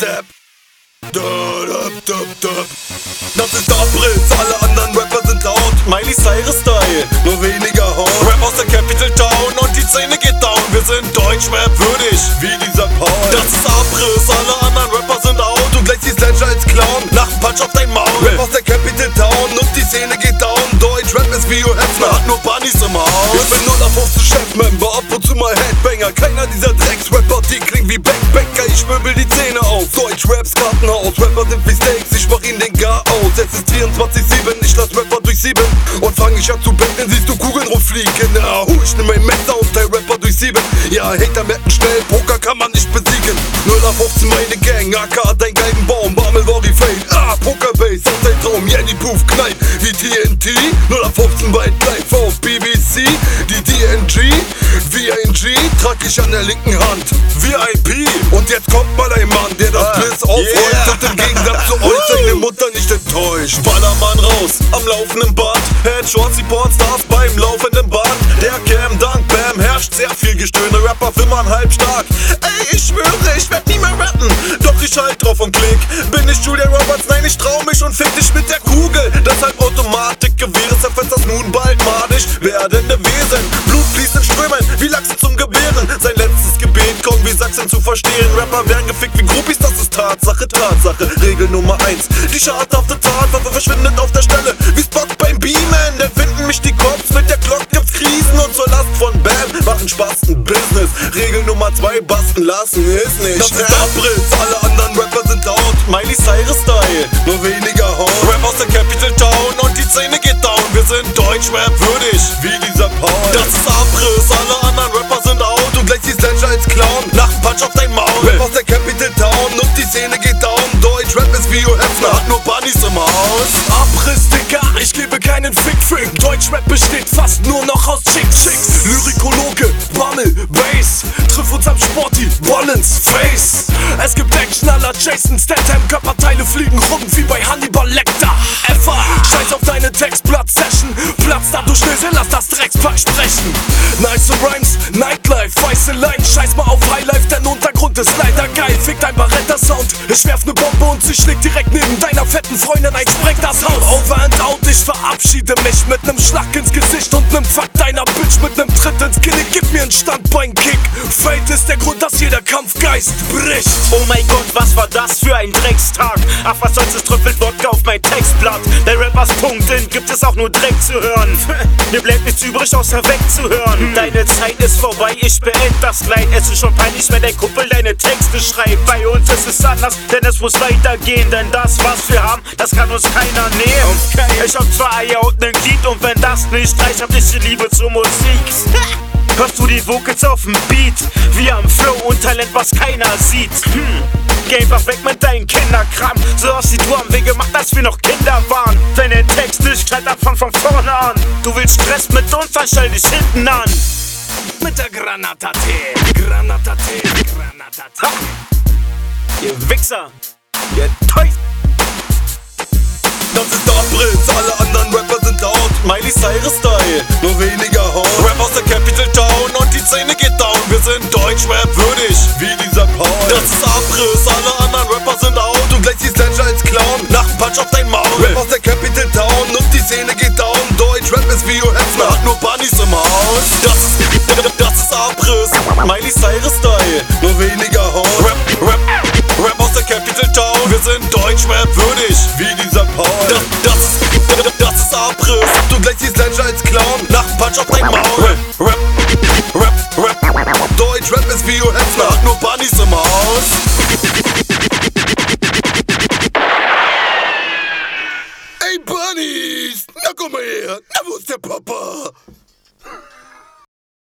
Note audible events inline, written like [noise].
Dab. Da, da, da, da. Das ist Abriss, alle anderen Rapper sind laut. Miley Cyrus Style, nur weniger Haut. Rap aus der Capital Town und die Szene geht down. Wir sind Deutschrap würdig, wie dieser Paul. Das ist Abriss, alle anderen Rapper sind out. Du gleichst die Sledge als Clown, nach dem Punch auf dein Maul. Rap aus der Capital Town und die Szene geht down. Deutschrap ist wie Hugh Hefner, hat nur Bunnies im Haus. Ich bin nur der 15 Chefmember, ab und zu mal Headbanger. Keiner dieser die klingen wie Backbacker. Ich möbel die Zähne auf. Deutschraps Kartenhaus, Rapper sind wie Steaks, ich mach ihnen den Gar aus. Es ist 24-7, ich lass Rapper durchsieben. Und fang ich an zu betteln, siehst du Kugeln rumfliegen. Genau, ich nehm mein Messer und teil Rapper durch sieben. Ja, Hater merken schnell, Poker kann man nicht besiegen. 0 auf 15 meine Gang, AK dein Geigenbaum, Barmel Worry Fade. Ah, Pokerbase, ist dein Traum, Jenny Poof knallt wie TNT. 0 auf 15 weit live auf BBC. Die DNG, VNG, trag ich an der linken Hand. VIP, und jetzt kommt mal ein Mann, der das Bliss aufräumt yeah. und im Gegensatz zu euch seine Mutter nicht enttäuscht. Ballermann raus, am laufenden Band. Headshots, die Pornstars beim laufenden Band. Der Cam, Dank, Bam, herrscht sehr viel Gestöhne. Rapper wimmern halbstark. Ey, ich schwöre, ich werd nie mehr rappen. Doch ich halt drauf und klick. Bin ich Julia Roberts? Nein, ich trau mich und fick dich mit der Kugel. Deshalb Automatikgewehre zerfetzt das nun bald madisch werdende Wesen. Sachsen zu verstehen. Rapper werden gefickt wie Groupies, das ist Tatsache, Tatsache. Regel Nummer eins. Die schadhafte Tatwaffe verschwindet auf der Stelle. Wie Spock beim Beamen, denn finden mich die Cops. Mit der Glock gibt's Krisen und zur Last von Bam machen Spaß ein Business. Regel Nummer zwei, basten lassen ist nicht. Das ist Abriss, alle anderen Rapper sind laut. Miley Cyrus Style, nur weniger Haut. Rap aus der Capital Town und die Szene geht down. Wir sind Deutschrap würdig, wie dieser Paul. Das ist Abriss, alle anderen Rapper sind out. Du gleichst die Sledge als Clown, Punch auf dein Maul. Rap aus der Capital Town und die Szene geht down. Deutschrap ist wie Hefner, hat nur Bunnies im Haus. Abriss, Dicker, ich gebe keinen Fick-Fick. Deutschrap besteht fast nur noch aus Chick-Chicks. Lyrikologe, Bammel, Bass. Triff uns am Sporty, Rollins, Face. Es gibt Actionaller, Jason Statham, Körperteile fliegen rum wie bei Hannibal Lecter. FA, scheiß auf deine Textblatt-Session. Platz da, du Schnösel, lass das Dreckspack sprechen. Nice Rhymes, Nightlife, weiße Line. Ich werf ne Bombe und sie schlägt direkt neben deiner fetten Freundin ein, sprengt das Haus. Over and out, ich verabschiede mich mit nem Schlag ins Gesicht und nem Fuck deiner Bitch mit nem Tritt ins Genick. Gib mir einen Standbein-Kick. Fate ist der Grund, dass jeder Kampfgeist bricht. Oh mein Gott, was war das für ein Dreckstag? Ach, was soll's, es tröpfelt Wodka auf mein Textblatt. Der Rappers Punkten gibt es auch nur Dreck zu hören. [laughs] Mir bleibt nichts übrig, außer wegzuhören. Deine Zeit ist vorbei, ich beend das Leid. Es ist schon peinlich, wenn dein Kumpel deine Texte schreibt. Bei uns ist es anders, denn es muss weitergehen. Denn das, was wir haben, das kann uns keiner nehmen. Ich hab zwei Eier und nen Glied und wenn das nicht reicht, hab ich die Liebe zur Musik. [laughs] Hörst du die Vocals auf dem Beat? Wir haben Flow und Talent, was keiner sieht. Hm. Geh einfach weg mit deinem Kinderkram. So aus wie du haben wir gemacht, als wir noch Kinder waren. Wenn der Text nicht knallt, dann fang von vorne an. Du willst Stress mit uns, dann stell dich hinten an. Mit der Granata T. Granata T. Granata T. Ha! Ihr Wichser. Ihr Teufel. Das ist Abriss, alle anderen Rapper sind laut. Miley Cyrus Style, nur weniger Haut. Deutschrap würdig, wie dieser Paul. Das ist Abriss, alle anderen Rapper sind out. Du gleichst die Sledge als Clown, nach dem Punch auf dein Maul. Rap aus der Capital Town und die Szene geht down. Deutschrap ist wie Hugh Hefner, hat nur Bunnies im Haus. Das ist, das ist Abriss, Miley Cyrus Style, nur weniger Haut. Rap, Rap, Rap aus der Capital Town. Wir sind Deutschrap würdig, wie dieser Paul. Das, das, ist, das ist Abriss. Du gleichst die Sledge als Clown, nach dem Punch auf dein Maul. Rap, Rap. Deutschrap ist wie Hugh Hefner, hat nur Bunnies im Haus. Ey Bunnies, na komm mal her, na wo ist der Papa?